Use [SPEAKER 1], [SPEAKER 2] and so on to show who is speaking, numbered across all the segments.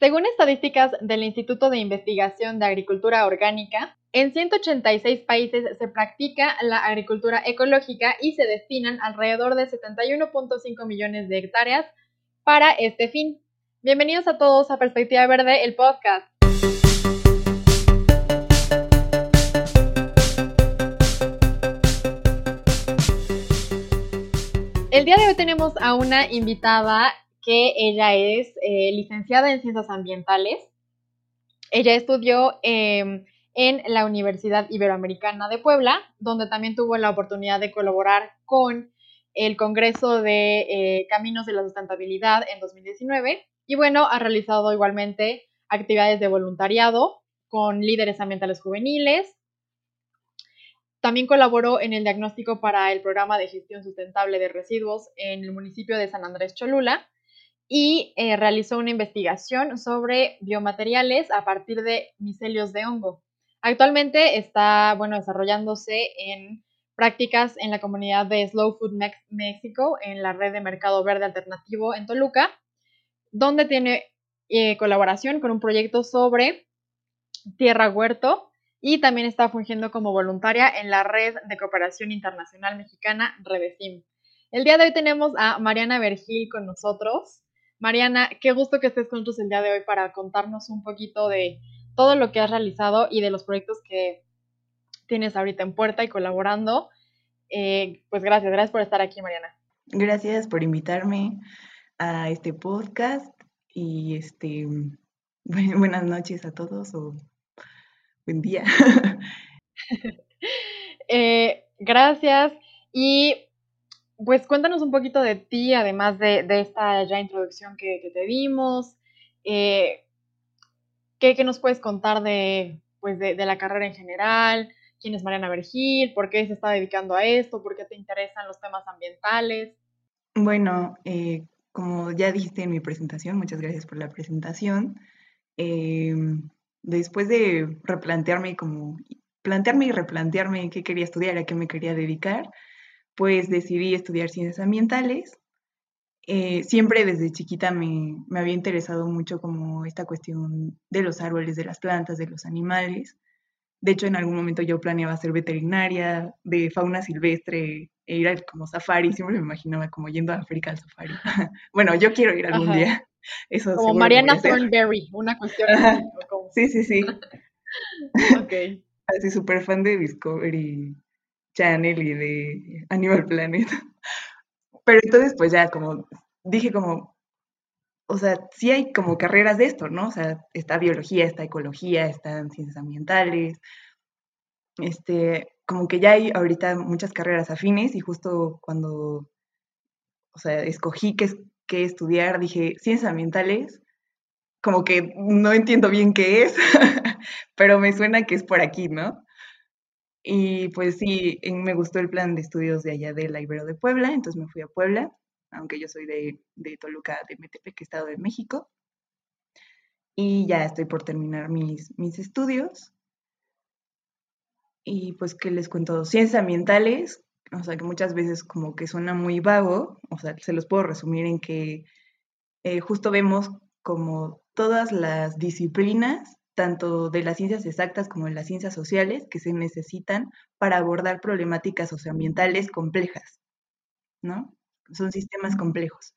[SPEAKER 1] Según estadísticas del Instituto de Investigación de Agricultura Orgánica, en 186 países se practica la agricultura ecológica y se destinan alrededor de 71.5 millones de hectáreas para este fin. Bienvenidos a todos a Perspectiva Verde, el podcast. El día de hoy tenemos a una invitada que ella es eh, licenciada en Ciencias Ambientales. Ella estudió em, en la Universidad Iberoamericana de Puebla, donde también tuvo la oportunidad de colaborar con el Congreso de eh, Caminos de la Sustentabilidad en 2019. Y bueno, ha realizado igualmente actividades de voluntariado con líderes ambientales juveniles. También colaboró en el diagnóstico para el programa de gestión sustentable de residuos en el municipio de San Andrés Cholula y eh, realizó una investigación sobre biomateriales a partir de micelios de hongo. Actualmente está, bueno, desarrollándose en prácticas en la comunidad de Slow Food México, en la red de Mercado Verde Alternativo en Toluca, donde tiene eh, colaboración con un proyecto sobre tierra huerto y también está fungiendo como voluntaria en la red de cooperación internacional mexicana Redesim. El día de hoy tenemos a Mariana Vergil con nosotros. Mariana, qué gusto que estés con nosotros el día de hoy para contarnos un poquito de todo lo que has realizado y de los proyectos que tienes ahorita en puerta y colaborando. Eh, pues gracias, gracias por estar aquí, Mariana.
[SPEAKER 2] Gracias por invitarme a este podcast y este buenas noches a todos o buen día.
[SPEAKER 1] Eh, gracias. Y pues cuéntanos un poquito de ti, además de, esta ya introducción que, te dimos. Eh, ¿qué, nos puedes contar de, pues de, la carrera en general? ¿Quién es Mariana Vergil? ¿Por qué se está dedicando a esto? ¿Por qué te interesan los temas ambientales?
[SPEAKER 2] Bueno, eh, como ya dijiste en mi presentación, muchas gracias por la presentación. Eh, después de replantearme como plantearme y replantearme qué quería estudiar, a qué me quería dedicar, pues decidí estudiar ciencias ambientales. Eh, siempre desde chiquita me, había interesado mucho como esta cuestión de los árboles, de las plantas, de los animales. De hecho, en algún momento yo planeaba ser veterinaria de fauna silvestre e ir al, como safari. Siempre me imaginaba como yendo a África al safari. bueno, yo quiero ir algún día.
[SPEAKER 1] Eso como Mariana Thornberry, una cuestión así.
[SPEAKER 2] Sí, sí, sí. ok. Así súper fan de Discovery Channel y de Animal Planet. Pero entonces, pues ya como dije como, o sea, sí hay como carreras de esto, ¿no? O sea, está biología, está ecología, están ciencias ambientales, este, como que ya hay ahorita muchas carreras afines y justo cuando, o sea, escogí qué, qué estudiar, dije, ciencias ambientales, como que no entiendo bien qué es, pero me suena que es por aquí, ¿no? Y pues sí, me gustó el plan de estudios de allá de la Ibero de Puebla, entonces me fui a Puebla, aunque yo soy de, de Toluca, de Metepec, Estado de México. Y ya estoy por terminar mis, mis estudios. Y pues, ¿qué les cuento? Ciencias ambientales, o sea, que muchas veces como que suena muy vago, o sea, se los puedo resumir en que eh, justo vemos como todas las disciplinas tanto de las ciencias exactas como de las ciencias sociales que se necesitan para abordar problemáticas socioambientales complejas, ¿no? Son sistemas complejos.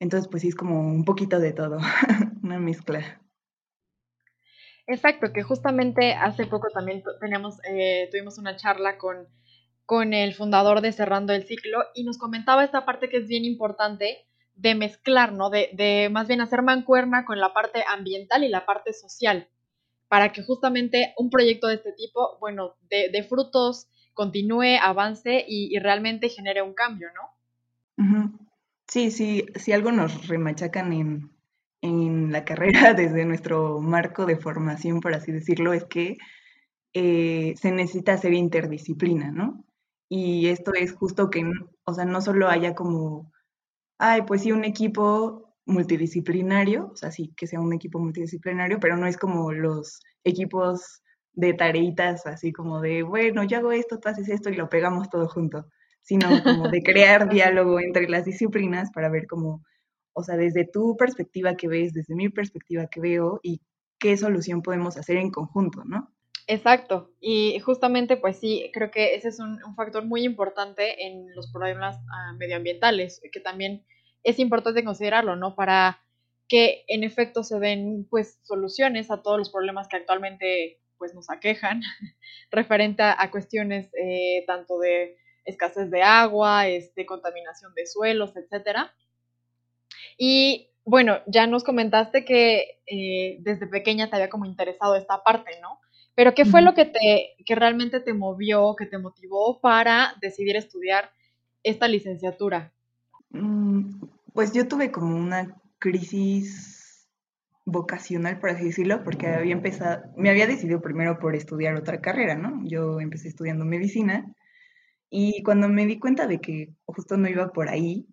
[SPEAKER 2] Entonces, pues sí, es como un poquito de todo, una mezcla.
[SPEAKER 1] Exacto, que justamente hace poco también eh, tuvimos una charla con, con el fundador de Cerrando el Ciclo y nos comentaba esta parte que es bien importante de mezclar, ¿no? De, de, más bien hacer mancuerna con la parte ambiental y la parte social, para que justamente un proyecto de este tipo, bueno, de, de frutos, continúe, avance y, realmente genere un cambio, ¿no?
[SPEAKER 2] Sí, sí, si algo nos remachacan en, en, la carrera desde nuestro marco de formación, por así decirlo, es que eh, se necesita hacer interdisciplina, ¿no? Y esto es justo que, o sea, no solo haya como ay, pues sí, un equipo multidisciplinario, o sea, sí, que sea un equipo multidisciplinario, pero no es como los equipos de tareitas, así como de, bueno, yo hago esto, tú haces esto y lo pegamos todo junto, sino como de crear diálogo entre las disciplinas para ver cómo, o sea, desde tu perspectiva que ves, desde mi perspectiva que veo y qué solución podemos hacer en conjunto, ¿no?
[SPEAKER 1] Exacto, y justamente pues sí, creo que ese es un, factor muy importante en los problemas ah, medioambientales, que también es importante considerarlo, ¿no? Para que en efecto se den pues soluciones a todos los problemas que actualmente pues nos aquejan referente a, cuestiones eh, tanto de escasez de agua, este, contaminación de suelos, etcétera. Y bueno, ya nos comentaste que eh, desde pequeña te había como interesado esta parte, ¿no? Pero ¿qué fue lo que te, que realmente te movió, que te motivó para decidir estudiar esta licenciatura?
[SPEAKER 2] Mm, pues yo tuve como una crisis vocacional, por así decirlo, porque había empezado, me había decidido primero por estudiar otra carrera, ¿no? Yo empecé estudiando medicina y cuando me di cuenta de que justo no iba por ahí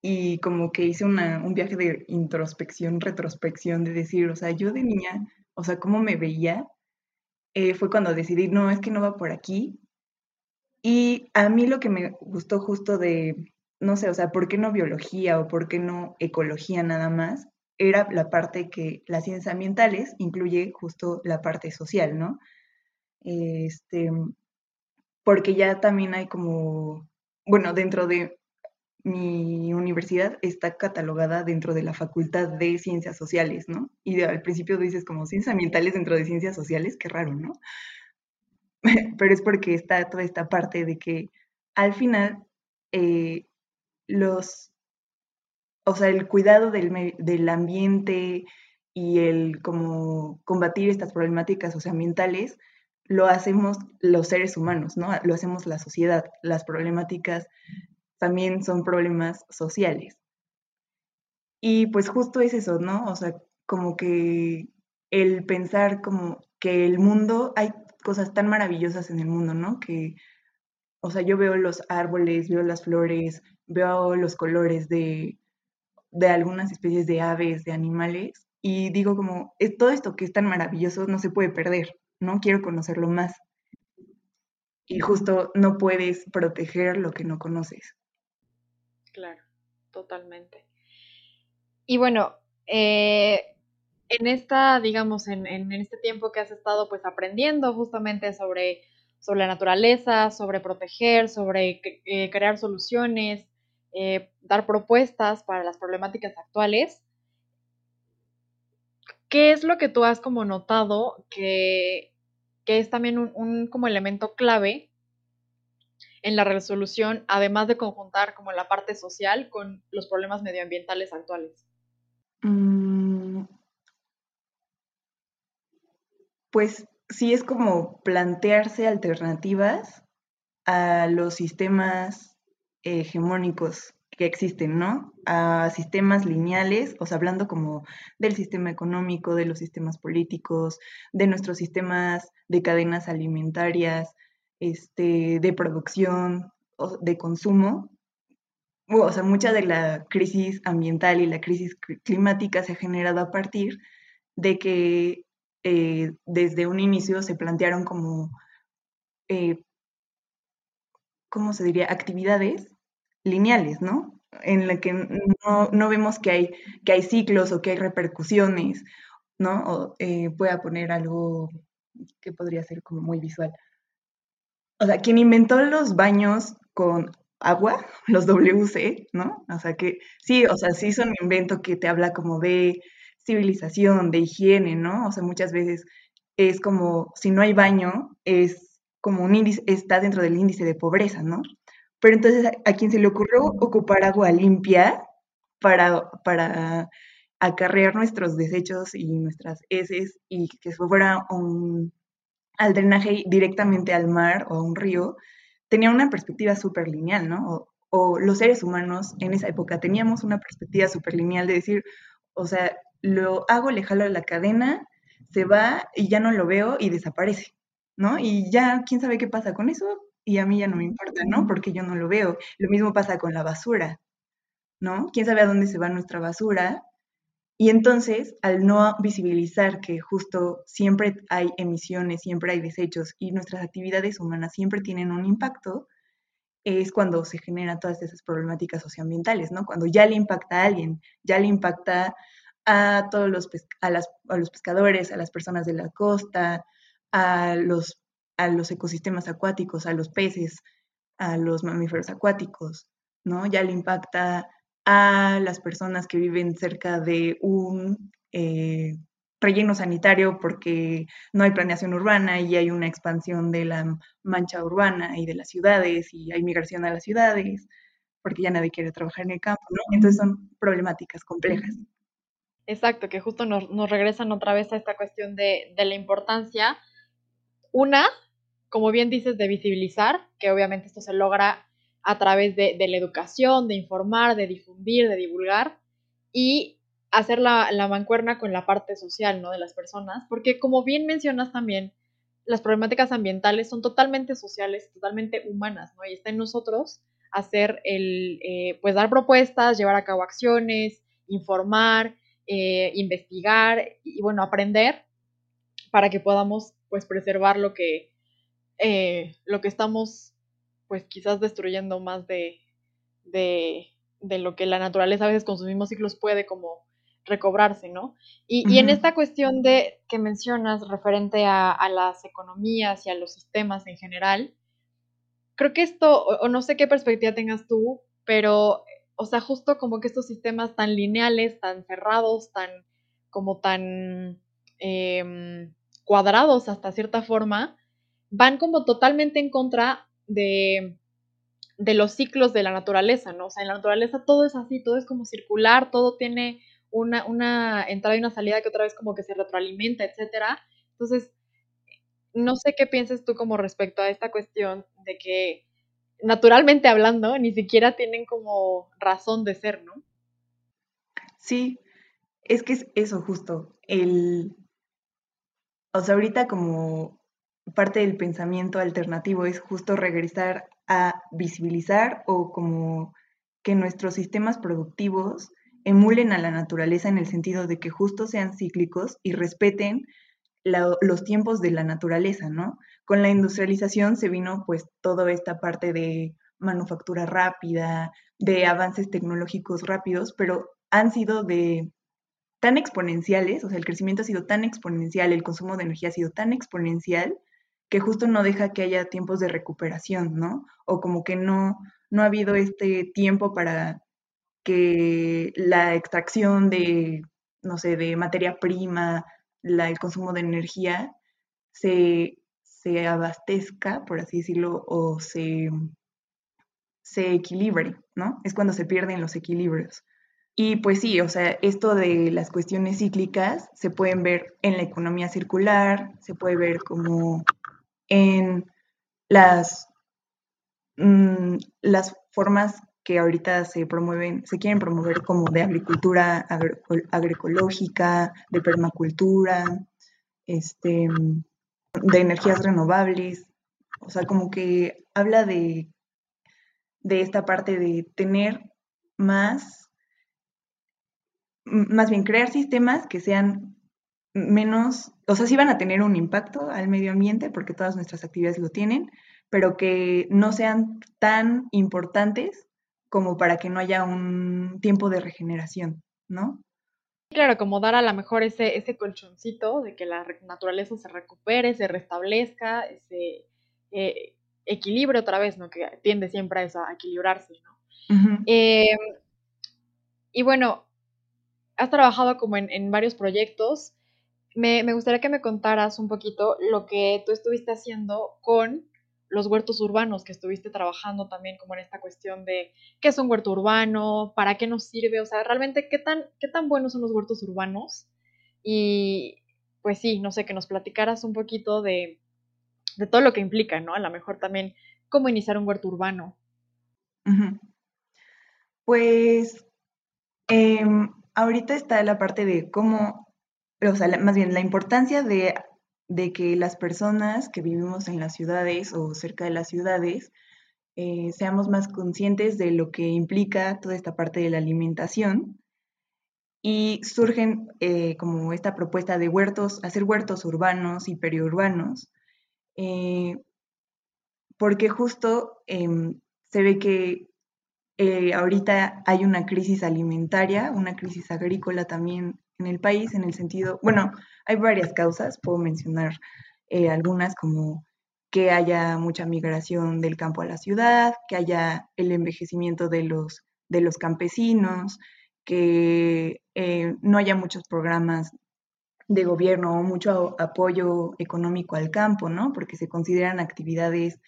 [SPEAKER 2] y como que hice un viaje de introspección, retrospección, de decir, o sea, yo de niña, o sea, cómo me veía, eh, fue cuando decidí, no, es que no va por aquí. Y a mí lo que me gustó justo de, no sé, o sea, ¿por qué no biología o por qué no ecología nada más? Era la parte que las ciencias ambientales incluye justo la parte social, ¿no? Este, porque ya también hay como, bueno, dentro de mi universidad está catalogada dentro de la Facultad de Ciencias Sociales, ¿no? Y al principio dices como ciencias ambientales dentro de ciencias sociales, qué raro, ¿no? Pero es porque está toda esta parte de que al final eh, los, o sea, el cuidado del, del ambiente y el como combatir estas problemáticas socioambientales lo hacemos los seres humanos, ¿no? Lo hacemos la sociedad. Las problemáticas también son problemas sociales. Y pues justo es eso, ¿no? O sea, como que el pensar como que el mundo, hay cosas tan maravillosas en el mundo, ¿no? Que, o sea, yo veo los árboles, veo las flores, veo los colores de, de algunas especies de aves, de animales, y digo como, todo esto que es tan maravilloso no se puede perder, ¿no? Quiero conocerlo más. Y justo no puedes proteger lo que no conoces.
[SPEAKER 1] Claro, totalmente. Y bueno, eh, en esta, digamos, en, este tiempo que has estado pues aprendiendo justamente sobre, sobre la naturaleza, sobre proteger, sobre eh, crear soluciones, eh, dar propuestas para las problemáticas actuales, ¿qué es lo que tú has como notado que, es también un, como elemento clave en la resolución, además de conjuntar como la parte social con los problemas medioambientales actuales? Mm.
[SPEAKER 2] pues sí es como plantearse alternativas a los sistemas hegemónicos que existen, ¿no? A sistemas lineales, o sea, hablando como del sistema económico, de los sistemas políticos, de nuestros sistemas de cadenas alimentarias, este, de producción, de consumo. O sea, mucha de la crisis ambiental y la crisis climática se ha generado a partir de que eh, desde un inicio se plantearon como, eh, ¿cómo se diría?, actividades lineales, ¿no? En la que no, vemos que hay, que hay ciclos o que hay repercusiones, ¿no? O eh, pueda poner algo que podría ser como muy visual. O sea, quien inventó los baños con agua, los WC, ¿no? O sea que sí, o sea, sí son un invento que te habla como de civilización, de higiene, ¿no? O sea, muchas veces es como, si no hay baño, es como un índice, está dentro del índice de pobreza, ¿no? Pero entonces a, quien se le ocurrió ocupar agua limpia para, para acarrear nuestros desechos y nuestras heces y que fuera un, al drenaje directamente al mar o a un río, tenía una perspectiva súper lineal, ¿no? O, los seres humanos en esa época teníamos una perspectiva súper lineal de decir, o sea, lo hago, le jalo la cadena, se va y ya no lo veo y desaparece, ¿no? Y ya, ¿quién sabe qué pasa con eso? y a mí ya no me importa, ¿no? Porque yo no lo veo. Lo mismo pasa con la basura, ¿no? ¿Quién sabe a dónde se va nuestra basura? Y entonces, al no visibilizar que justo siempre hay emisiones, siempre hay desechos y nuestras actividades humanas siempre tienen un impacto, es cuando se generan todas esas problemáticas socioambientales, ¿no? Cuando ya le impacta a alguien, ya le impacta a todos los, a, los pescadores, a las personas de la costa, a los, a los ecosistemas acuáticos, a los peces, a los mamíferos acuáticos, ¿no? Ya le impacta a las personas que viven cerca de un eh, relleno sanitario porque no hay planeación urbana y hay una expansión de la mancha urbana y de las ciudades y hay migración a las ciudades porque ya nadie quiere trabajar en el campo, ¿no? Entonces son problemáticas complejas.
[SPEAKER 1] Exacto, que justo nos, regresan otra vez a esta cuestión de, de la importancia. Una, como bien dices, de visibilizar, que obviamente esto se logra a través de, la educación, de informar, de difundir, de divulgar y hacer la, mancuerna con la parte social, ¿no? De las personas, porque como bien mencionas también, las problemáticas ambientales son totalmente sociales, totalmente humanas, ¿no? Y está en nosotros hacer el, eh, pues dar propuestas, llevar a cabo acciones, informar, eh, investigar y, bueno, aprender para que podamos, pues, preservar lo que, eh, lo que estamos pues quizás destruyendo más de, de, lo que la naturaleza a veces con sus mismos ciclos puede como recobrarse, ¿no? Y, en esta cuestión de que mencionas referente a, las economías y a los sistemas en general, creo que esto, o, no sé qué perspectiva tengas tú, pero, o sea, justo como que estos sistemas tan lineales, tan cerrados, tan, como tan em, cuadrados hasta cierta forma, van como totalmente en contra de, los ciclos de la naturaleza, ¿no? O sea, en la naturaleza todo es así, todo es como circular, todo tiene una, una entrada y una salida que otra vez como que se retroalimenta, etcétera. Entonces, no sé qué piensas tú como respecto a esta cuestión de que naturalmente hablando, ni siquiera tienen como razón de ser, ¿no?
[SPEAKER 2] Sí, es que es eso justo, el, o sea, ahorita como parte del pensamiento alternativo es justo regresar a visibilizar o como que nuestros sistemas productivos emulen a la naturaleza en el sentido de que justo sean cíclicos y respeten los tiempos de la naturaleza, ¿no? Con la industrialización se vino pues toda esta parte de manufactura rápida, de avances tecnológicos rápidos, pero han sido de tan exponenciales, o sea, el crecimiento ha sido tan exponencial, el consumo de energía ha sido tan exponencial que justo no deja que haya tiempos de recuperación, ¿no? O como que no, no ha habido este tiempo para que la extracción de, no sé, de materia prima, el consumo de energía se, se abastezca, por así decirlo, o se, se equilibre, ¿no? Es cuando se pierden los equilibrios. Y pues sí, o sea, esto de las cuestiones cíclicas se pueden ver en la economía circular, se puede ver como en las, mm, las formas que ahorita se promueven, se quieren promover como de agricultura agroecológica, de permacultura, este, de energías renovables, o sea, como que habla de, de esta parte de tener más, más bien crear sistemas que sean menos, o sea, sí van a tener un impacto al medio ambiente porque todas nuestras actividades lo tienen, pero que no sean tan importantes como para que no haya un tiempo de regeneración, ¿no?
[SPEAKER 1] Claro, como dar a lo mejor ese, ese colchoncito de que la naturaleza se recupere, se restablezca, se eh, equilibre otra vez, ¿no? Que tiende siempre a eso, a equilibrarse, ¿no? Em, y bueno, has trabajado como en, en varios proyectos me, gustaría que me contaras un poquito lo que tú estuviste haciendo con los huertos urbanos, que estuviste trabajando también como en esta cuestión de qué es un huerto urbano, para qué nos sirve, o sea, realmente qué tan, qué tan buenos son los huertos urbanos. Y pues sí, no sé, que nos platicaras un poquito de, todo lo que implica, ¿no? A lo mejor también cómo iniciar un huerto urbano.
[SPEAKER 2] Pues em, ahorita está la parte de cómo o sea, más bien la importancia de, que las personas que vivimos en las ciudades o cerca de las ciudades eh, seamos más conscientes de lo que implica toda esta parte de la alimentación y surgen eh, como esta propuesta de huertos, hacer huertos urbanos y periurbanos, eh, porque justo em, se ve que ahorita hay una crisis alimentaria, una crisis agrícola también en el país, en el sentido, bueno, hay varias causas, puedo mencionar eh, algunas como que haya mucha migración del campo a la ciudad, que haya el envejecimiento de los, de los campesinos, que eh, no haya muchos programas de gobierno o mucho apoyo económico al campo, ¿no? Porque se consideran actividades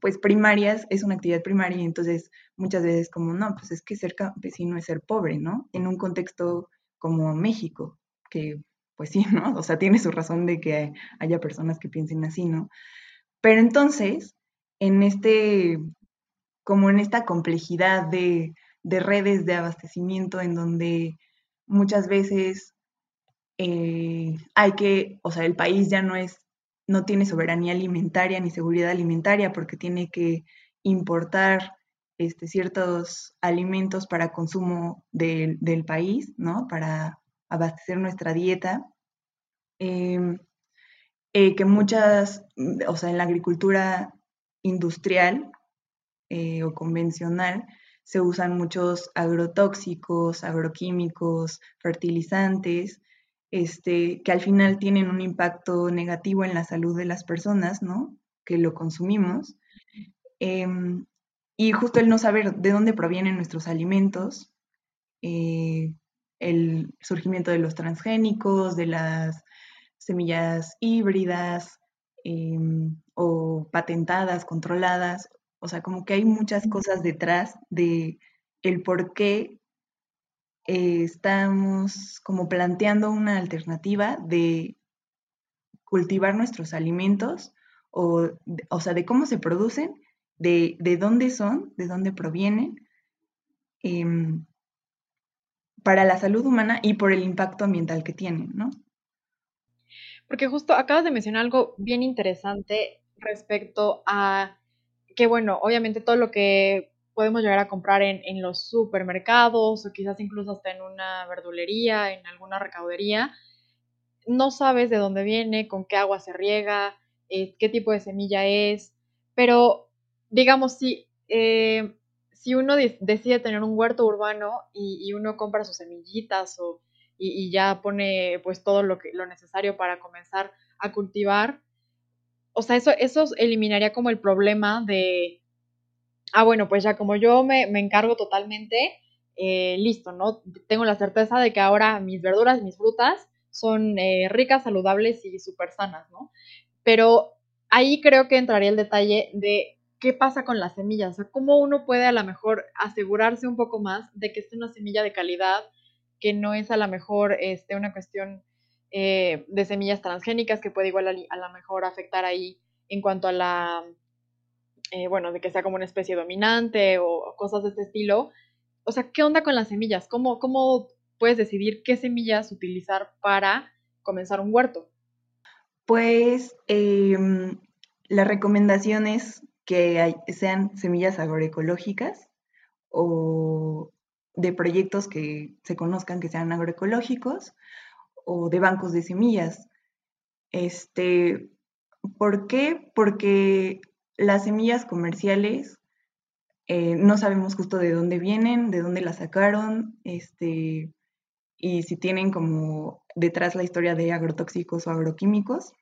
[SPEAKER 2] pues primarias, es una actividad primaria y entonces muchas veces como, no, pues es que ser campesino es ser pobre, ¿no? En un contexto como México, que pues sí, ¿no? O sea, tiene su razón de que haya personas que piensen así, ¿no? Pero entonces, en este, como en esta complejidad de, de redes de abastecimiento en donde muchas veces eh, hay que, o sea, el país ya no es, no tiene soberanía alimentaria ni seguridad alimentaria porque tiene que importar este, ciertos alimentos para consumo del país, ¿no? Para abastecer nuestra dieta. Em, eh, que muchas, o sea, en la agricultura industrial eh, o convencional, se usan muchos agrotóxicos, agroquímicos, fertilizantes, este, que al final tienen un impacto negativo en la salud de las personas, ¿no? Que lo consumimos. Em, y justo el no saber de dónde provienen nuestros alimentos, eh, el surgimiento de los transgénicos, de las semillas híbridas em, o patentadas, controladas. O sea, como que hay muchas cosas detrás de el por qué eh, estamos como planteando una alternativa de cultivar nuestros alimentos o, o sea, de cómo se producen, de, de dónde son, de dónde provienen, em, para la salud humana y por el impacto ambiental que tienen, ¿no?
[SPEAKER 1] Porque justo acabas de mencionar algo bien interesante respecto a que, bueno, obviamente todo lo que podemos llegar a comprar en, los supermercados o quizás incluso hasta en una verdulería, en alguna recaudería, no sabes de dónde viene, con qué agua se riega, eh, qué tipo de semilla es, pero digamos, si, eh, si uno decide tener un huerto urbano y, uno compra sus semillitas o, y, ya pone pues todo lo, que, lo necesario para comenzar a cultivar, o sea, eso, eso eliminaría como el problema de, ah, bueno, pues ya como yo me, encargo totalmente, eh, listo, ¿no? Tengo la certeza de que ahora mis verduras, mis frutas son eh, ricas, saludables y súper sanas, ¿no? Pero ahí creo que entraría el detalle de qué pasa con las semillas, o sea, cómo uno puede a lo mejor asegurarse un poco más de que es una semilla de calidad, que no es a lo mejor este, una cuestión eh, de semillas transgénicas que puede igual a, lo mejor afectar ahí en cuanto a la eh, bueno, de que sea como una especie dominante o cosas de este estilo. O sea, ¿qué onda con las semillas? ¿Cómo, cómo puedes decidir qué semillas utilizar para comenzar un huerto?
[SPEAKER 2] Pues em, la recomendación es que sean semillas agroecológicas o de proyectos que se conozcan que sean agroecológicos o de bancos de semillas. Este, ¿Por qué? Porque las semillas comerciales eh, no sabemos justo de dónde vienen, de dónde las sacaron, este, y si tienen como detrás la historia de agrotóxicos o agroquímicos.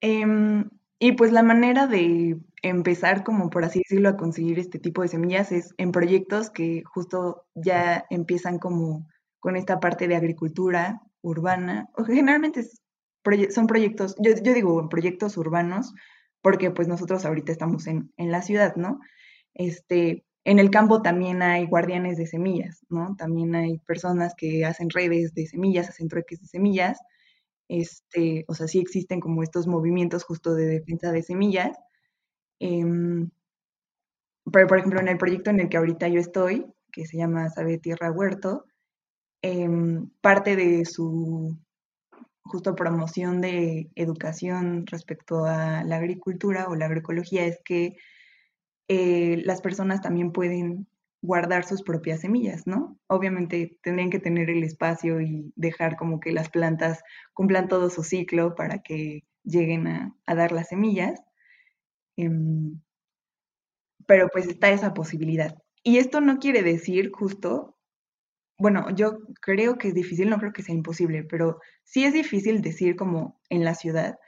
[SPEAKER 2] Em, y pues la manera de empezar, como por así decirlo, a conseguir este tipo de semillas es en proyectos que justo ya empiezan como con esta parte de agricultura urbana, o generalmente son proyectos, yo, digo proyectos urbanos, porque pues nosotros ahorita estamos en, la ciudad, ¿no? Este, en el campo también hay guardianes de semillas, ¿no? También hay personas que hacen redes de semillas, hacen trueques de semillas, este, o sea, sí existen como estos movimientos justo de defensa de semillas. Em, pero, por ejemplo, en el proyecto en el que ahorita yo estoy, que se llama Sabe Tierra Huerto, em, parte de su justo promoción de educación respecto a la agricultura o la agroecología es que eh, las personas también pueden guardar sus propias semillas, ¿no? Obviamente tendrían que tener el espacio y dejar como que las plantas cumplan todo su ciclo para que lleguen a, dar las semillas. Em, pero pues está esa posibilidad. Y esto no quiere decir justo, bueno, yo creo que es difícil, no creo que sea imposible, pero sí es difícil decir como en la ciudad,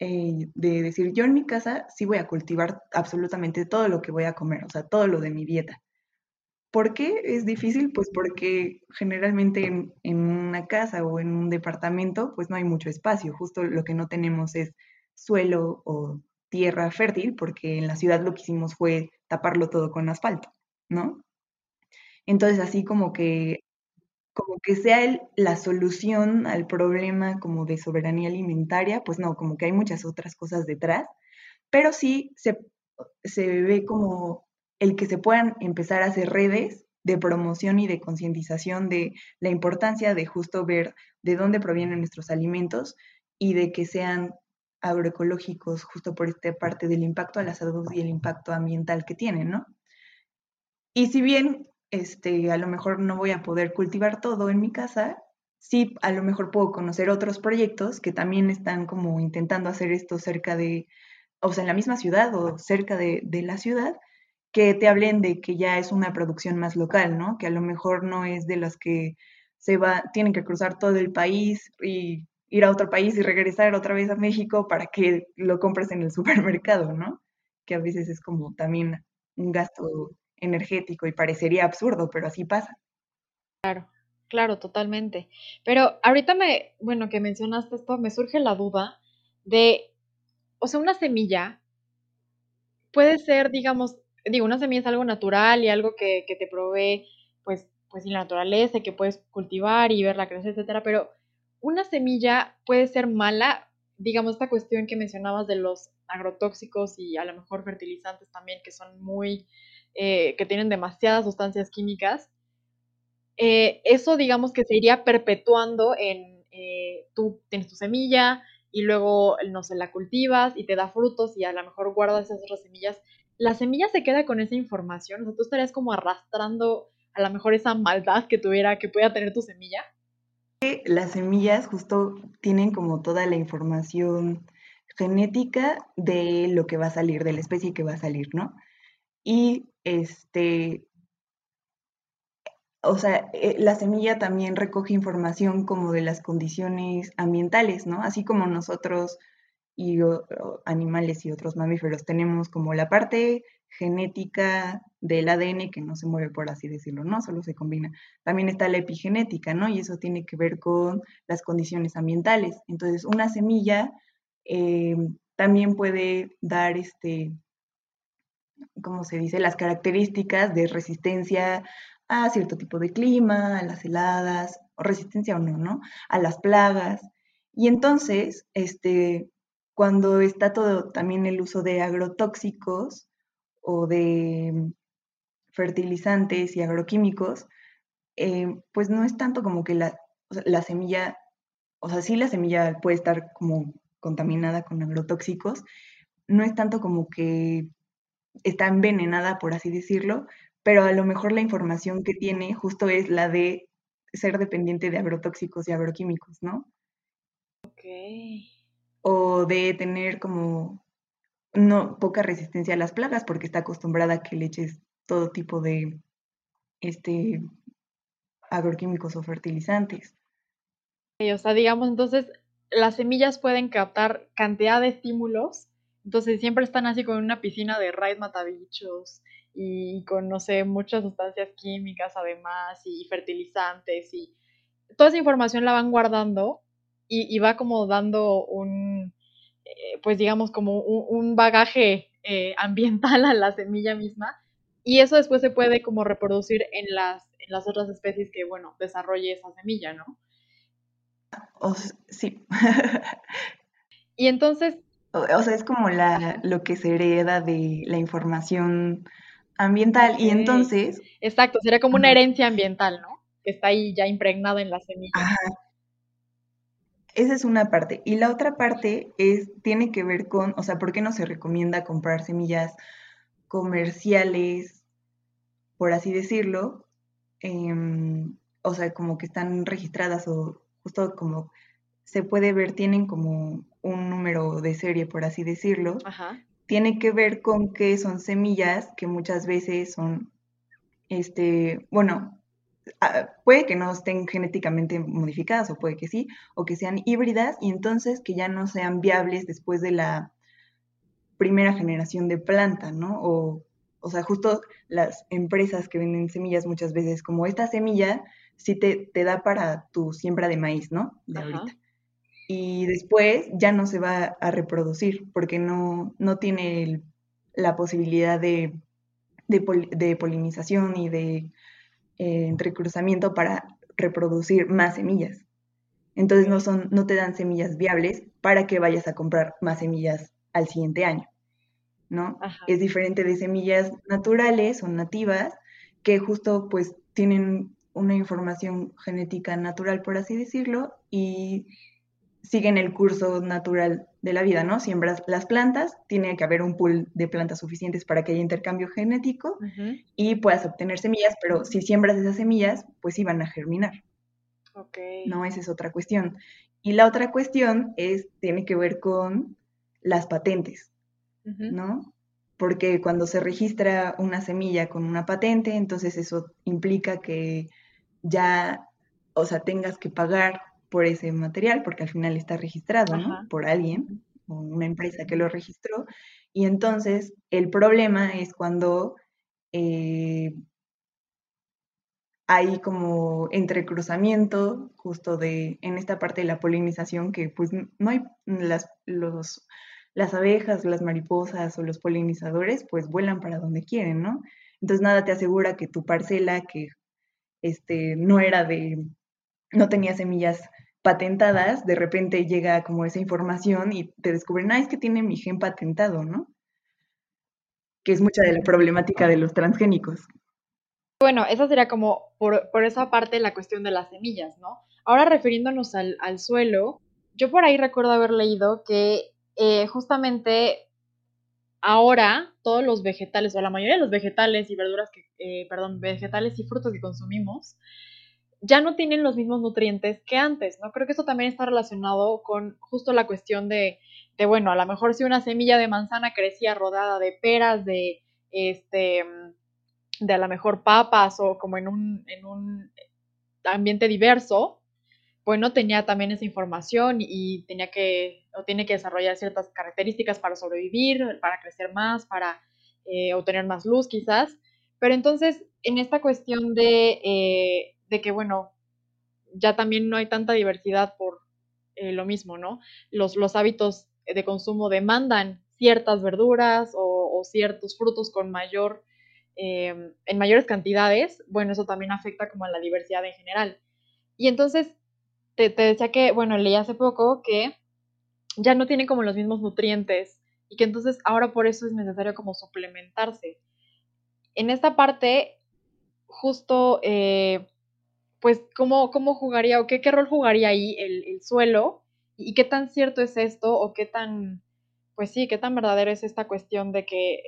[SPEAKER 2] eh, de decir, yo en mi casa sí voy a cultivar absolutamente todo lo que voy a comer, o sea, todo lo de mi dieta. ¿Por qué es difícil? Pues porque generalmente en, una casa o en un departamento pues no hay mucho espacio, justo lo que no tenemos es suelo o tierra fértil, porque en la ciudad lo que hicimos fue taparlo todo con asfalto, ¿no? Entonces así como que como que sea la solución al problema como de soberanía alimentaria, pues no, como que hay muchas otras cosas detrás, pero sí se, se ve como el que se puedan empezar a hacer redes de promoción y de concientización de la importancia de justo ver de dónde provienen nuestros alimentos y de que sean agroecológicos justo por esta parte del impacto a la salud y el impacto ambiental que tienen, ¿no? Y si bien este, a lo mejor no voy a poder cultivar todo en mi casa, sí, a lo mejor puedo conocer otros proyectos que también están como intentando hacer esto cerca de, o sea, en la misma ciudad o cerca de, de la ciudad, que te hablen de que ya es una producción más local, ¿no? Que a lo mejor no es de las que se va, tienen que cruzar todo el país y ir a otro país y regresar otra vez a México para que lo compres en el supermercado, ¿no? Que a veces es como también un gasto energético y parecería absurdo, pero así pasa.
[SPEAKER 1] Claro, claro, totalmente. Pero ahorita me, bueno, que mencionaste esto, me surge la duda de, o sea, una semilla puede ser, digamos, digo, una semilla es algo natural y algo que, que te provee, pues, pues, la naturaleza, que puedes cultivar y verla crecer, etcétera, pero una semilla puede ser mala, digamos, esta cuestión que mencionabas de los agrotóxicos y a lo mejor fertilizantes también, que son muy eh, que tienen demasiadas sustancias químicas, eh, eso digamos que se iría perpetuando en, eh, tú tienes tu semilla y luego, no sé, la cultivas y te da frutos y a lo mejor guardas esas otras semillas. La semilla se queda con esa información, o sea, tú estarías como arrastrando a lo mejor esa maldad que tuviera, que pueda tener tu semilla.
[SPEAKER 2] Las semillas justo tienen como toda la información genética de lo que va a salir, de la especie que va a salir, ¿no? Y este, o sea, eh, la semilla también recoge información como de las condiciones ambientales, ¿no? Así como nosotros y animales y otros mamíferos tenemos como la parte genética del ADN que no se mueve, por así decirlo, ¿no? Solo se combina. También está la epigenética, ¿no? Y eso tiene que ver con las condiciones ambientales. Entonces, una semilla eh, también puede dar este, como se dice, las características de resistencia a cierto tipo de clima, a las heladas, o resistencia o no, ¿no? A las plagas. Y entonces, este, cuando está todo también el uso de agrotóxicos o de fertilizantes y agroquímicos, eh, pues no es tanto como que la, la semilla, o sea, sí la semilla puede estar como contaminada con agrotóxicos, no es tanto como que está envenenada, por así decirlo, pero a lo mejor la información que tiene justo es la de ser dependiente de agrotóxicos y agroquímicos, ¿no?
[SPEAKER 1] Ok.
[SPEAKER 2] O de tener como no poca resistencia a las plagas porque está acostumbrada a que le eches todo tipo de este agroquímicos o fertilizantes.
[SPEAKER 1] o sea, digamos, entonces las semillas pueden captar cantidad de estímulos entonces siempre están así con una piscina de raid matabichos y con, no sé, muchas sustancias químicas además y fertilizantes y toda esa información la van guardando y, va como dando un, eh, pues digamos, como un, bagaje eh, ambiental a la semilla misma y eso después se puede como reproducir en las, en las otras especies que, bueno, desarrolle esa semilla, ¿no?
[SPEAKER 2] sí.
[SPEAKER 1] y entonces,
[SPEAKER 2] o sea, es como la, lo que se hereda de la información ambiental. Y entonces.
[SPEAKER 1] Exacto, sería como una herencia ambiental, ¿no? Que está ahí ya impregnada en la semilla. Ajá.
[SPEAKER 2] Esa es una parte. Y la otra parte es, tiene que ver con, o sea, ¿por qué no se recomienda comprar semillas comerciales, por así decirlo? Em, o sea, como que están registradas o justo como se puede ver, tienen como un número de serie, por así decirlo, tiene que ver con que son semillas que muchas veces son, este, bueno, puede que no estén genéticamente modificadas o puede que sí, o que sean híbridas y entonces que ya no sean viables después de la primera generación de planta, ¿no? O, o sea, justo las empresas que venden semillas muchas veces, como esta semilla, sí te, te da para tu siembra de maíz, ¿no? De ahorita y después ya no se va a reproducir porque no, no tiene la posibilidad de, de, polinización y de eh, entrecruzamiento para reproducir más semillas. Entonces no, son, no te dan semillas viables para que vayas a comprar más semillas al siguiente año. ¿no? Es diferente de semillas naturales o nativas que justo pues tienen una información genética natural, por así decirlo, y siguen el curso natural de la vida, ¿no? Siembras las plantas, tiene que haber un pool de plantas suficientes para que haya intercambio genético y puedas obtener semillas, pero si siembras esas semillas, pues sí van a germinar. Ok. No, esa es otra cuestión. Y la otra cuestión es, tiene que ver con las patentes, ¿no? Porque cuando se registra una semilla con una patente, entonces eso implica que ya, o sea, tengas que pagar por ese material, porque al final está registrado, ¿no? Por alguien, o una empresa que lo registró. Y entonces el problema es cuando eh, hay como entrecruzamiento justo de, en esta parte de la polinización, que pues no hay las, los, las abejas, las mariposas o los polinizadores, pues vuelan para donde quieren, ¿no? Entonces nada te asegura que tu parcela, que este, no era de, no tenía semillas patentadas, de repente llega como esa información y te descubren, ah, es que tiene mi gen patentado, ¿no? Que es mucha de la problemática de los transgénicos.
[SPEAKER 1] Bueno, esa sería como por, esa parte la cuestión de las semillas, ¿no? Ahora refiriéndonos al, suelo, yo por ahí recuerdo haber leído que eh, justamente ahora todos los vegetales, o la mayoría de los vegetales y verduras que, eh, perdón, vegetales y frutos que consumimos, ya no tienen los mismos nutrientes que antes, ¿no? Creo que eso también está relacionado con justo la cuestión de, de bueno, a lo mejor si una semilla de manzana crecía rodada de peras, de, este, de a lo mejor papas o como en un, en un ambiente diverso, bueno, tenía también esa información y tenía que, o tiene que desarrollar ciertas características para sobrevivir, para crecer más, para eh, obtener más luz quizás. Pero entonces, en esta cuestión de eh, de que, bueno, ya también no hay tanta diversidad por eh, lo mismo, ¿no? Los, los, hábitos de consumo demandan ciertas verduras o, ciertos frutos con mayor, em, en mayores cantidades, bueno, eso también afecta como a la diversidad en general. Y entonces, te, decía que, bueno, leí hace poco que ya no tienen como los mismos nutrientes y que entonces ahora por eso es necesario como suplementarse. En esta parte, justo eh, pues cómo, cómo jugaría o qué, qué rol jugaría ahí el, suelo y qué tan cierto es esto o qué tan, pues sí, qué tan verdadero es esta cuestión de que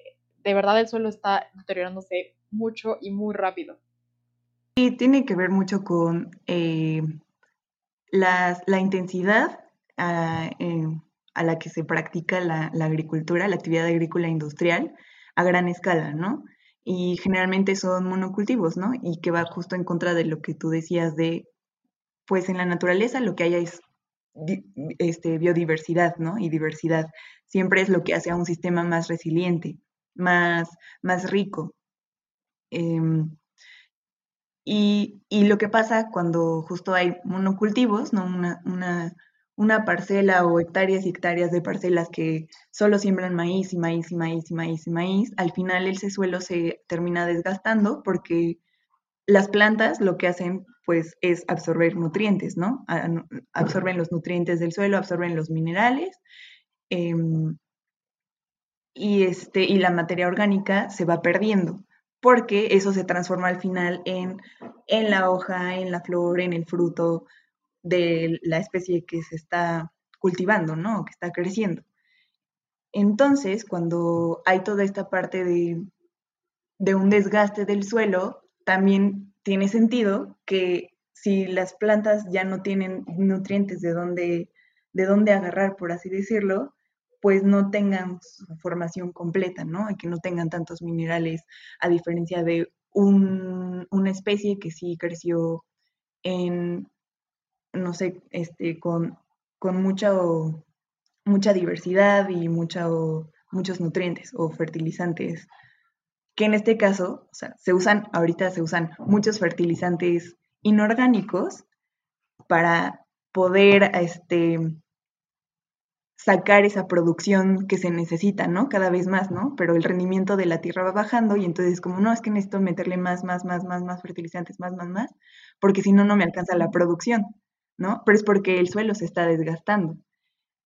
[SPEAKER 1] de verdad el suelo está deteriorándose mucho y muy rápido.
[SPEAKER 2] Sí, tiene que ver mucho con eh, la intensidad ah, a la que se practica la, la agricultura, la actividad agrícola industrial a gran escala, ¿no? Y generalmente son monocultivos, ¿no? Y que va justo en contra de lo que tú decías de, pues en la naturaleza lo que hay es este, biodiversidad, ¿no? Y diversidad. Siempre es lo que hace a un sistema más resiliente, más, más rico. Em, y, y, lo que pasa cuando justo hay monocultivos, ¿no? Una una parcela o hectáreas y hectáreas de parcelas que solo siembran maíz y maíz y maíz y maíz y maíz, al final ese suelo se termina desgastando porque las plantas lo que hacen pues es absorber nutrientes, ¿no? Absorben los nutrientes del suelo, absorben los minerales em, y, este, y la materia orgánica se va perdiendo porque eso se transforma al final en, en la hoja, en la flor, en el fruto, de la especie que se está cultivando, ¿no? que está creciendo. Entonces, cuando hay toda esta parte de, de un desgaste del suelo, también tiene sentido que si las plantas ya no tienen nutrientes de dónde, de dónde agarrar, por así decirlo, pues no tengan su formación completa, ¿no? Y que no tengan tantos minerales, a diferencia de una especie que sí creció en, no sé, este, con, con mucha, mucha diversidad y mucha, muchos nutrientes o fertilizantes, que en este caso, o sea, se usan, ahorita se usan muchos fertilizantes inorgánicos para poder, este, sacar esa producción que se necesita, ¿no? Cada vez más, ¿no? Pero el rendimiento de la tierra va bajando y entonces como, no, es que necesito meterle más, más, más, más, más fertilizantes, más, más, más, porque si no, no me alcanza la producción, ¿no? Pero es porque el suelo se está desgastando,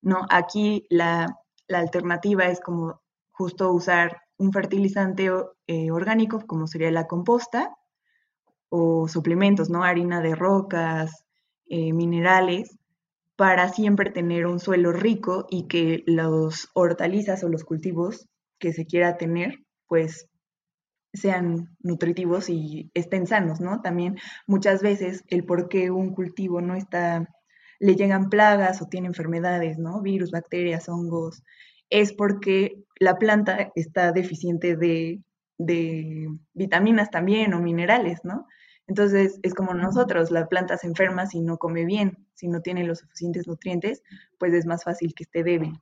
[SPEAKER 2] ¿no? Aquí la, alternativa es como justo usar un fertilizante eh, orgánico, como sería la composta, o suplementos, ¿no? Harina de rocas, eh, minerales, para siempre tener un suelo rico y que los hortalizas o los cultivos que se quiera tener, pues sean nutritivos y estén sanos, ¿no? También muchas veces el por qué un cultivo no está, le llegan plagas o tiene enfermedades, ¿no? Virus, bacterias, hongos, es porque la planta está deficiente de, de vitaminas también o minerales, ¿no? Entonces es como nosotros, la planta se enferma si no come bien, si no tiene los suficientes nutrientes, pues es más fácil que esté débil.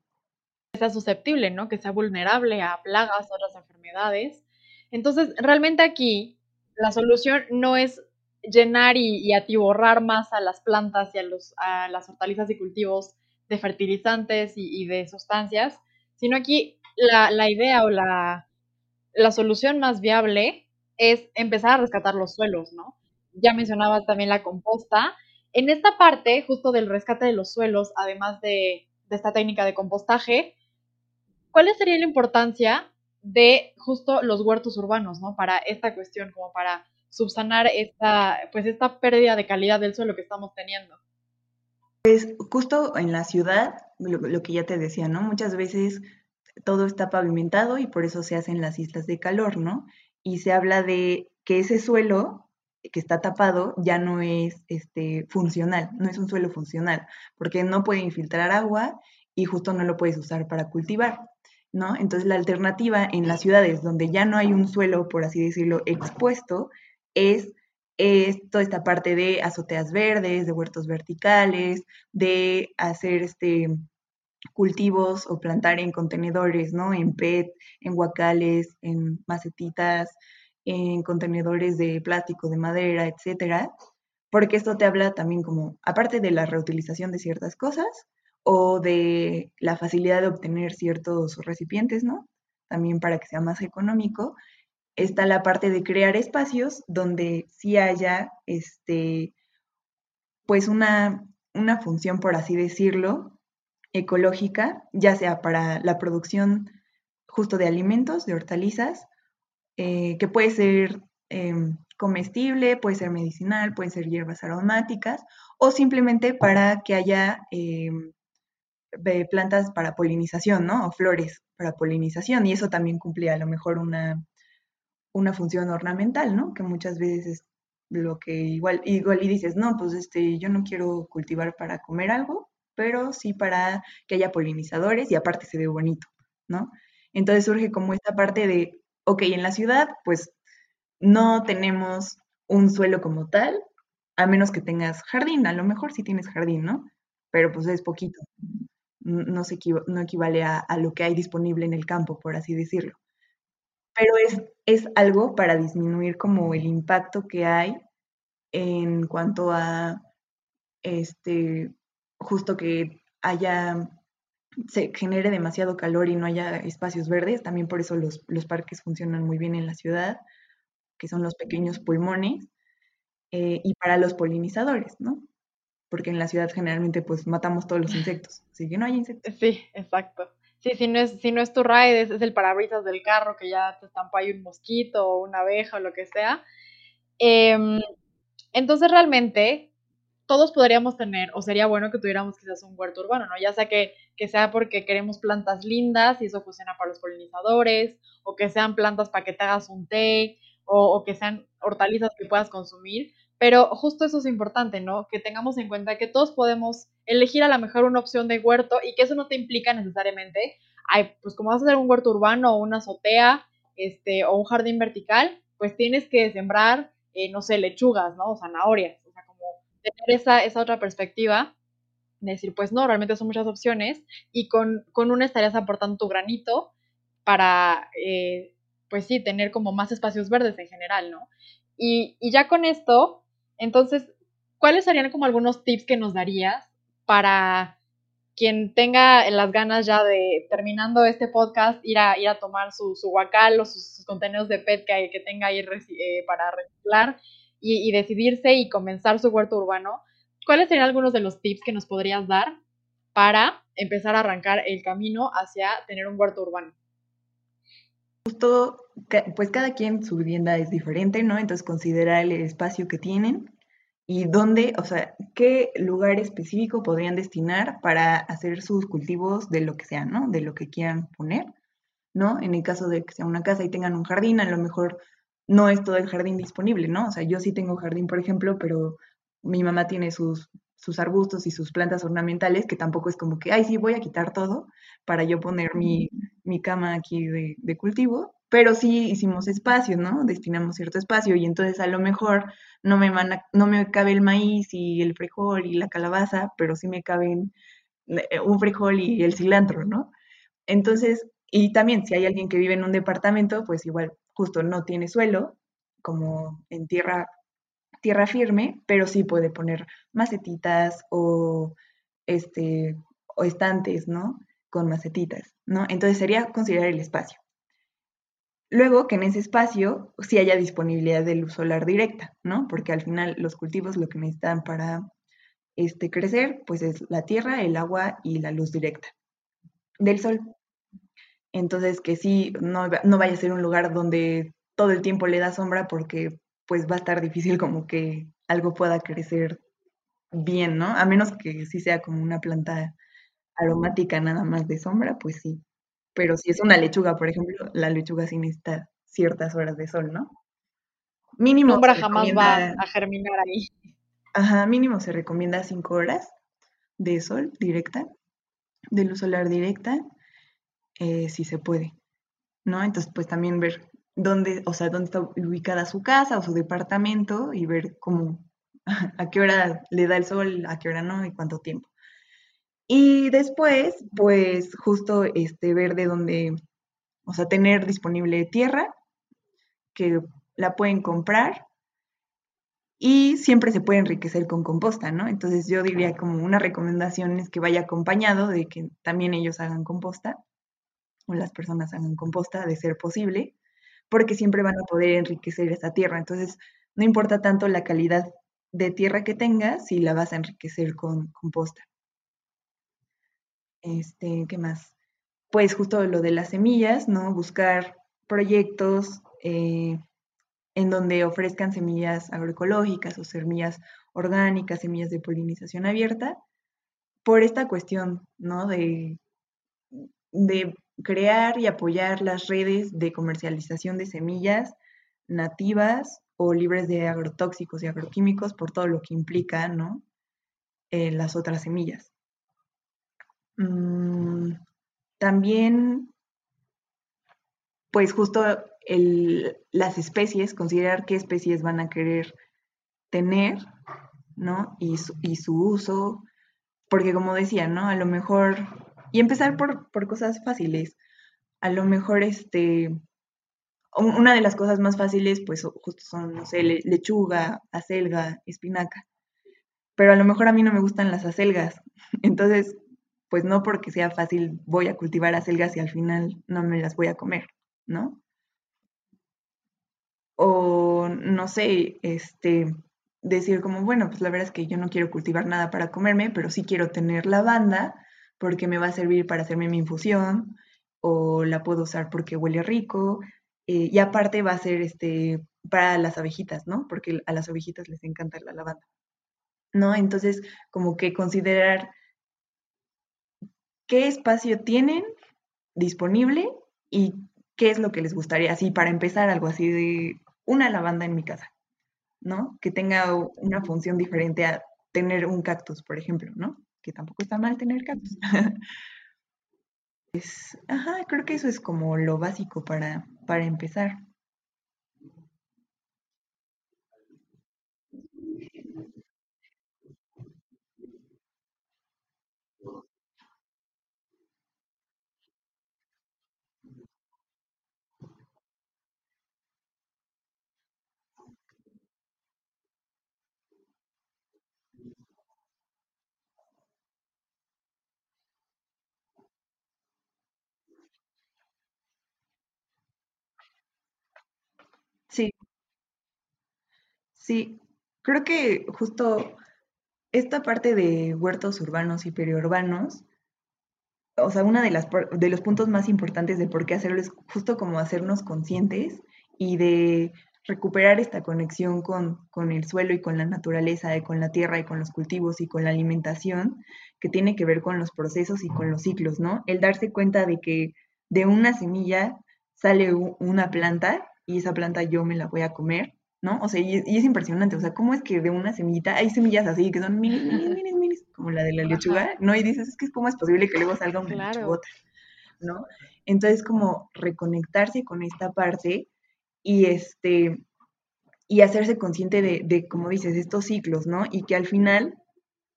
[SPEAKER 1] Está susceptible, ¿no? Que sea vulnerable a plagas, otras enfermedades. Entonces, realmente aquí la solución no es llenar y, atiborrar más a las plantas y a, las hortalizas y cultivos de fertilizantes y, de sustancias, sino aquí la, idea o la, la solución más viable es empezar a rescatar los suelos, ¿no? Ya mencionabas también la composta. En esta parte, justo del rescate de los suelos, además de, esta técnica de compostaje, ¿cuál sería la importancia de justo los huertos urbanos, ¿no? Para esta cuestión, como para subsanar esta, pues esta pérdida de calidad del suelo que estamos teniendo.
[SPEAKER 2] Pues justo en la ciudad, lo, lo, que ya te decía, ¿no? Muchas veces todo está pavimentado y por eso se hacen las islas de calor, ¿no? y se habla de que ese suelo que está tapado ya no es este, funcional, no es un suelo funcional, porque no puede infiltrar agua y justo no lo puedes usar para cultivar, ¿no? Entonces la alternativa en las ciudades donde ya no hay un suelo, por así decirlo, expuesto, es, es toda esta parte de azoteas verdes, de huertos verticales, de hacer este, cultivos o plantar en contenedores, ¿no? En PET, en guacales, en macetitas, en contenedores de plástico, de madera, etcétera, porque esto te habla también como, aparte de la reutilización de ciertas cosas o de la facilidad de obtener ciertos recipientes, ¿no? También para que sea más económico, está la parte de crear espacios donde sí haya, este, pues una, una función, por así decirlo, ecológica, ya sea para la producción justo de alimentos, de hortalizas, eh, que puede ser em, comestible, puede ser medicinal, pueden ser hierbas aromáticas, o simplemente para que haya plantas para polinización, ¿no? O flores para polinización, y eso también cumple a lo mejor una, una función ornamental, ¿no? Que muchas veces es lo que igual, igual y dices, no, pues este, yo no quiero cultivar para comer algo, pero sí para que haya polinizadores y aparte se ve bonito, ¿no? Entonces surge como esta parte de, ok, en la ciudad, pues no tenemos un suelo como tal, a menos que tengas jardín, a lo mejor sí tienes jardín, ¿no? Pero pues es poquito, no, se no equivale a, lo que hay disponible en el campo, por así decirlo. Pero es, es algo para disminuir como el impacto que hay en cuanto a este, justo que haya, se genere demasiado calor y no haya espacios verdes. También por eso los, parques funcionan muy bien en la ciudad, que son los pequeños pulmones, eh, y para los polinizadores, ¿no? Porque en la ciudad generalmente pues matamos todos los insectos, así que no hay insectos.
[SPEAKER 1] Sí, exacto. Sí, si no es, si no es tu ride, es, el parabrisas del carro que ya te estampa ahí un mosquito o una abeja o lo que sea. Em, entonces realmente todos podríamos tener, o sería bueno que tuviéramos quizás un huerto urbano, ¿no? Ya sea que, que sea porque queremos plantas lindas y eso funciona para los polinizadores, o que sean plantas para que te hagas un té, o, o que sean hortalizas que puedas consumir, pero justo eso es importante, ¿no? Que tengamos en cuenta que todos podemos elegir a lo mejor una opción de huerto y que eso no te implica necesariamente ay, pues como vas a hacer un huerto urbano o una azotea, este, o un jardín vertical, pues tienes que sembrar, eh, no sé, lechugas, ¿no? O zanahorias, o sea, como tener esa, esa otra perspectiva, decir, pues no, realmente son muchas opciones, y con, con una estarías aportando tu granito para, eh, pues sí, tener como más espacios verdes en general, ¿no? Y, y ya con esto, entonces, ¿cuáles serían como algunos tips que nos darías para quien tenga las ganas ya de, terminando este podcast, ir a, ir a tomar su, su guacal o sus, contenidos de PET que, que tenga ahí eh, para reciclar y, y, decidirse y comenzar su huerto urbano, ¿cuáles serían algunos de los tips que nos podrías dar para empezar a arrancar el camino hacia tener un huerto urbano?
[SPEAKER 2] Justo, pues cada quien su vivienda es diferente, ¿no? Entonces considera el espacio que tienen y dónde, o sea, qué lugar específico podrían destinar para hacer sus cultivos de lo que sea, ¿no? De lo que quieran poner, ¿no? En el caso de que sea una casa y tengan un jardín, a lo mejor no es todo el jardín disponible, ¿no? O sea, yo sí tengo jardín, por ejemplo, pero mi mamá tiene sus, sus arbustos y sus plantas ornamentales, que tampoco es como que, ay, sí, voy a quitar todo para yo poner mi, mi cama aquí de, de cultivo, pero sí hicimos espacio, ¿no? Destinamos cierto espacio y entonces a lo mejor no me, van no me cabe el maíz y el frijol y la calabaza, pero sí me caben eh, un frijol y el cilantro, ¿no? Entonces, y también si hay alguien que vive en un departamento, pues igual justo no tiene suelo, como en tierra, tierra firme, pero sí puede poner macetitas o, este, o estantes, ¿no? Con macetitas, ¿no? Entonces sería considerar el espacio. Luego que en ese espacio sí haya disponibilidad de luz solar directa, ¿no? Porque al final los cultivos lo que necesitan para este, crecer, pues es la tierra, el agua y la luz directa del sol. Entonces que sí, no, no vaya a ser un lugar donde todo el tiempo le da sombra porque pues va a estar difícil como que algo pueda crecer bien, ¿no? A menos que sí sea como una planta aromática nada más de sombra, pues sí. Pero si es una lechuga, por ejemplo, la lechuga sí necesita ciertas horas de sol, ¿no?
[SPEAKER 1] Mínimo. Sombra jamás va a germinar ahí.
[SPEAKER 2] Ajá, mínimo se recomienda cinco horas de sol directa, de luz solar directa, eh, si se puede, ¿no? Entonces, pues también ver dónde, o sea, dónde está ubicada su casa o su departamento y ver cómo, a qué hora le da el sol, a qué hora no y cuánto tiempo. Y después, pues justo este, ver de dónde, o sea, tener disponible tierra, que la pueden comprar y siempre se puede enriquecer con composta, ¿no? Entonces yo diría como una recomendación es que vaya acompañado de que también ellos hagan composta o las personas hagan composta de ser posible, porque siempre van a poder enriquecer esa tierra. Entonces no importa tanto la calidad de tierra que tengas si la vas a enriquecer con composta. Este, ¿qué más? Pues justo lo de las semillas, ¿no? Buscar proyectos eh, en donde ofrezcan semillas agroecológicas o semillas orgánicas, semillas de polinización abierta, por esta cuestión, ¿no? De, de crear y apoyar las redes de comercialización de semillas nativas o libres de agrotóxicos y agroquímicos por todo lo que implica, ¿no? Eh, las otras semillas. Mm, también, pues justo las especies, considerar qué especies van a querer tener, ¿no? Y su, uso, porque como decía, ¿no? A lo mejor, y empezar por, cosas fáciles, a lo mejor este, una de las cosas más fáciles, pues justo son, no sé, lechuga, acelga, espinaca. Pero a lo mejor a mí no me gustan las acelgas. Entonces, pues no porque sea fácil voy a cultivar acelgas y al final no me las voy a comer, ¿no? O no sé, este, decir como, bueno, pues la verdad es que yo no quiero cultivar nada para comerme, pero sí quiero tener lavanda porque me va a servir para hacerme mi infusión o la puedo usar porque huele rico eh, y aparte va a ser este para las abejitas, ¿no? Porque a las abejitas les encanta la lavanda, ¿no? Entonces, como que considerar qué espacio tienen disponible y qué es lo que les gustaría, así para empezar algo así de una lavanda en mi casa, ¿no? Que tenga una función diferente a tener un cactus, por ejemplo, ¿no? Que tampoco está mal tener cactus. Pues, ajá, creo que eso es como lo básico para, para empezar. Sí, sí, creo que justo esta parte de huertos urbanos y periurbanos, o sea, uno de, las, de los puntos más importantes de por qué hacerlo es justo como hacernos conscientes y de recuperar esta conexión con, con el suelo y con la naturaleza, y con la tierra y con los cultivos y con la alimentación, que tiene que ver con los procesos y con los ciclos, ¿no? El darse cuenta de que de una semilla sale una planta y esa planta yo me la voy a comer, ¿no? O sea, y, es impresionante, o sea, ¿cómo es que de una semillita, hay semillas así que son minis, minis, minis, minis, como la de la lechuga, ¿no? Y dices, es que cómo es posible que luego salga una claro. ¿no? Entonces, como reconectarse con esta parte y este y hacerse consciente de, de como dices, estos ciclos, ¿no? Y que al final,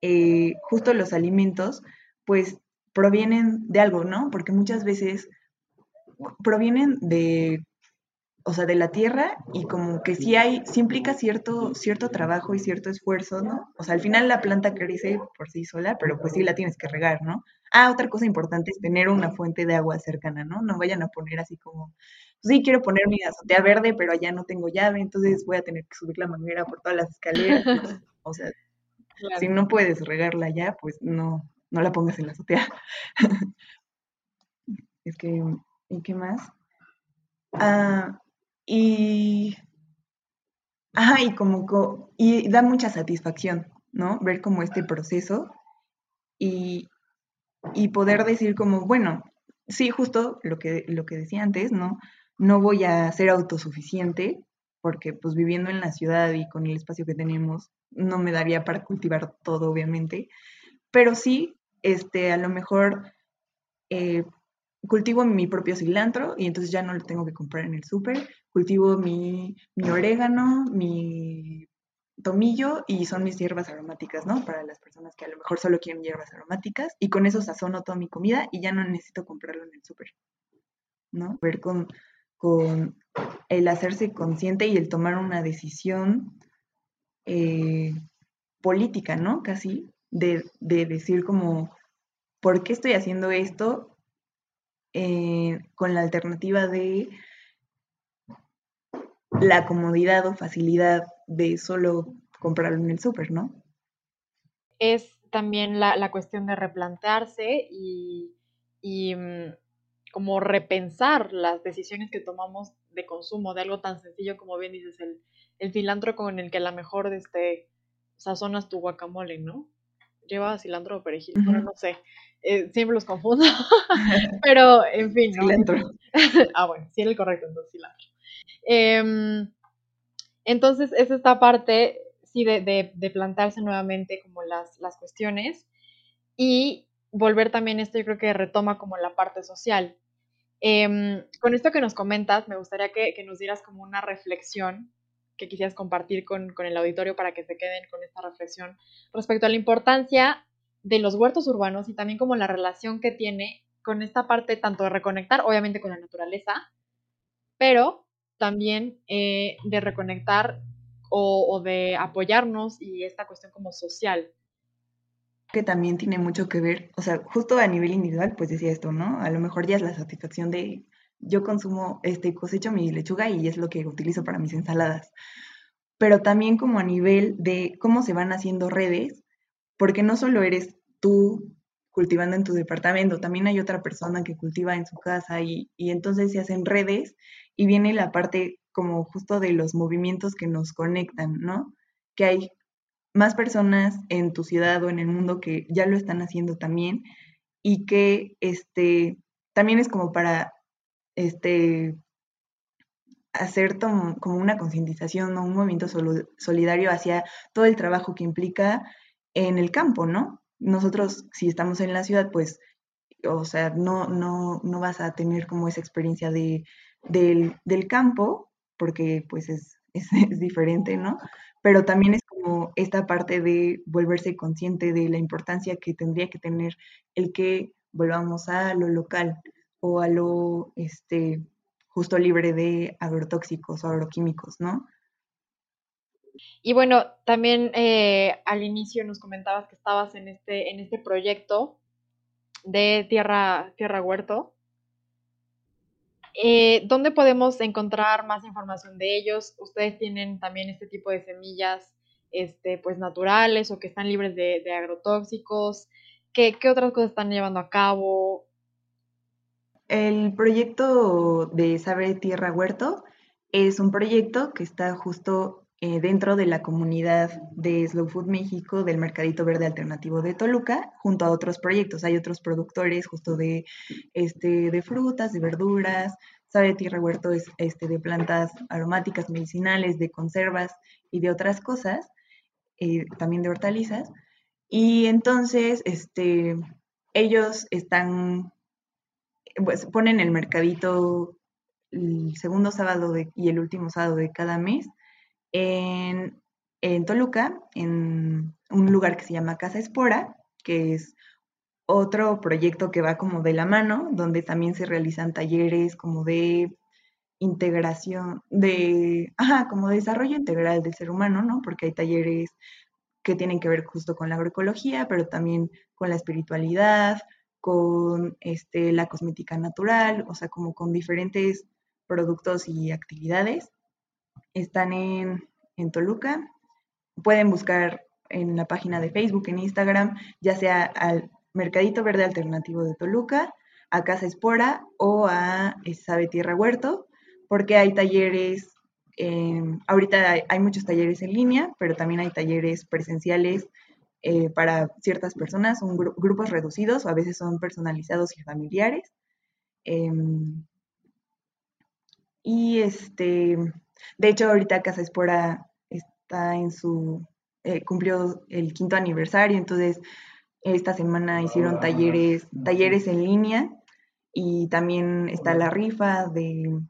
[SPEAKER 2] eh, justo los alimentos, pues provienen de algo, ¿no? Porque muchas veces provienen de o sea, de la tierra y como que sí hay, sí implica cierto, cierto trabajo y cierto esfuerzo, ¿no? O sea, al final la planta crece por sí sola, pero pues sí la tienes que regar, ¿no? Ah, otra cosa importante es tener una fuente de agua cercana, ¿no? No vayan a poner así como, sí, quiero poner mi azotea verde, pero allá no tengo llave, entonces voy a tener que subir la manguera por todas las escaleras. o sea, si no puedes regarla ya, pues no, no la pongas en la azotea. es que, ¿y qué más? Ah, y, ajá, y como, y da mucha satisfacción, ¿no? Ver como este proceso y, y poder decir como, bueno, sí, justo lo que, lo que decía antes, ¿no? No voy a ser autosuficiente porque pues viviendo en la ciudad y con el espacio que tenemos no me daría para cultivar todo, obviamente, pero sí, este, a lo mejor eh, cultivo mi propio cilantro y entonces ya no lo tengo que comprar en el súper. Cultivo mi, orégano, mi tomillo y son mis hierbas aromáticas, ¿no? Para las personas que a lo mejor solo quieren hierbas aromáticas y con eso sazono toda mi comida y ya no necesito comprarlo en el súper, ¿no? Ver con, con el hacerse consciente y el tomar una decisión eh, política, ¿no? Casi de, de decir como, ¿por qué estoy haciendo esto? Eh, con la alternativa de la comodidad o facilidad de solo comprarlo en el súper, ¿no?
[SPEAKER 1] Es también la, cuestión de replantearse y, mm, como repensar las decisiones que tomamos de consumo de algo tan sencillo como bien dices, el, el cilantro con el que a lo mejor este, sazonas tu guacamole, ¿no? Lleva cilantro o perejil, no sé. Eh, siempre los confundo, pero en fin. ¿no? Cilantro. ah, bueno, sí era el correcto, entonces cilantro. Em, entonces, es esta parte, sí, de, de, plantarse nuevamente como las, las cuestiones y volver también esto, yo creo que retoma como la parte social. Em, con esto que nos comentas, me gustaría que, que, nos dieras como una reflexión que quisieras compartir con, con el auditorio para que se queden con esta reflexión respecto a la importancia de los huertos urbanos y también como la relación que tiene con esta parte tanto de reconectar, obviamente con la naturaleza, pero también eh, de reconectar o, de apoyarnos y esta cuestión como social.
[SPEAKER 2] Que también tiene mucho que ver, o sea, justo a nivel individual, pues decía esto, ¿no? A lo mejor ya es la satisfacción de yo consumo, este, cosecho mi lechuga y es lo que utilizo para mis ensaladas. Pero también como a nivel de cómo se van haciendo redes porque no solo eres tú cultivando en tu departamento, también hay otra persona que cultiva en su casa y, entonces se hacen redes y viene la parte como justo de los movimientos que nos conectan, ¿no? Que hay más personas en tu ciudad o en el mundo que ya lo están haciendo también y que este también es como para este hacer como una concientización o un movimiento solidario hacia todo el trabajo que implica en el campo, ¿no? Nosotros, si estamos en la ciudad, pues o sea, no, no, no vas a tener como esa experiencia de, del, del campo, porque pues es, es, diferente, ¿no? Pero también es como esta parte de volverse consciente de la importancia que tendría que tener el que volvamos a lo local o a lo este, justo libre de agrotóxicos o agroquímicos, ¿no?
[SPEAKER 1] Y bueno, también eh, al inicio nos comentabas que estabas en este, en este proyecto de Tierra, Tierra Huerto. Eh, ¿Dónde podemos encontrar más información de ellos? ¿Ustedes tienen también este tipo de semillas este, pues, naturales o que están libres de, agrotóxicos? ¿Qué, ¿Qué, otras cosas están llevando a cabo?
[SPEAKER 2] El proyecto de Saber Tierra Huerto es un proyecto que está justo eh, dentro de la comunidad de Slow Food México del Mercadito Verde Alternativo de Toluca, junto a otros proyectos. Hay otros productores justo de, este, de frutas, de verduras, sabe tierra huerto es este, de plantas aromáticas, medicinales, de conservas y de otras cosas, eh, también de hortalizas. Y entonces, este, ellos están, pues ponen el mercadito el segundo sábado y el último sábado de cada mes en, Toluca, en un lugar que se llama Casa Espora, que es otro proyecto que va como de la mano, donde también se realizan talleres como de integración, de, ajá, como desarrollo integral del ser humano, ¿no? Porque hay talleres que tienen que ver justo con la agroecología, pero también con la espiritualidad, con este, la cosmética natural, o sea, como con diferentes productos y actividades están en, Toluca. Pueden buscar en la página de Facebook, en Instagram, ya sea al Mercadito Verde Alternativo de Toluca, a Casa Espora o a Sabe Tierra Huerto, porque hay talleres, ahorita hay, muchos talleres en línea, pero también hay talleres presenciales eh, para ciertas personas, son grupos reducidos o a veces son personalizados y familiares. Em, y este, de hecho, ahorita Casa Espora está en su, eh, cumplió el quinto aniversario, entonces esta semana hicieron talleres, talleres en línea y también está la rifa de,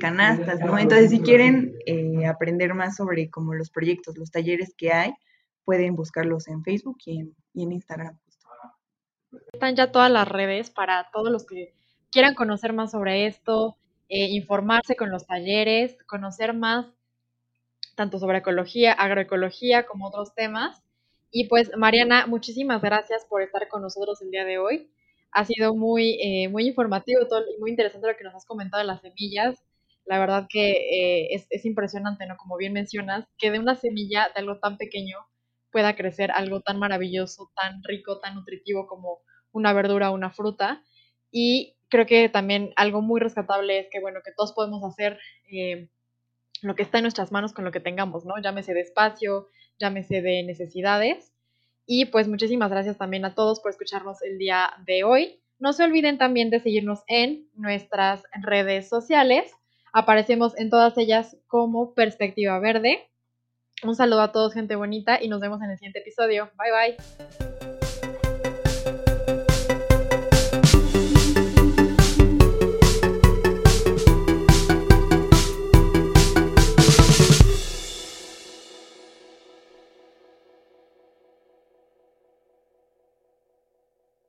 [SPEAKER 2] canastas, ¿no? Entonces, si quieren eh, aprender más sobre como los proyectos, los talleres que hay, pueden buscarlos en Facebook y en, y en Instagram.
[SPEAKER 1] Están ya todas las redes para todos los que quieran conocer más sobre esto, eh, informarse con los talleres, conocer más tanto sobre ecología, agroecología, como otros temas. Y pues, Mariana, muchísimas gracias por estar con nosotros el día de hoy. Ha sido muy, eh, muy informativo y muy interesante lo que nos has comentado de las semillas. La verdad que eh, es, es, impresionante, ¿no? Como bien mencionas, que de una semilla, de algo tan pequeño, pueda crecer algo tan maravilloso, tan rico, tan nutritivo como una verdura o una fruta. Y creo que también algo muy rescatable es que, bueno, que todos podemos hacer eh, lo que está en nuestras manos con lo que tengamos, ¿no? Llámese de espacio, llámese de necesidades. Y pues muchísimas gracias también a todos por escucharnos el día de hoy. No se olviden también de seguirnos en nuestras redes sociales. Aparecemos en todas ellas como Perspectiva Verde. Un saludo a todos, gente bonita, y nos vemos en el siguiente episodio. Bye bye.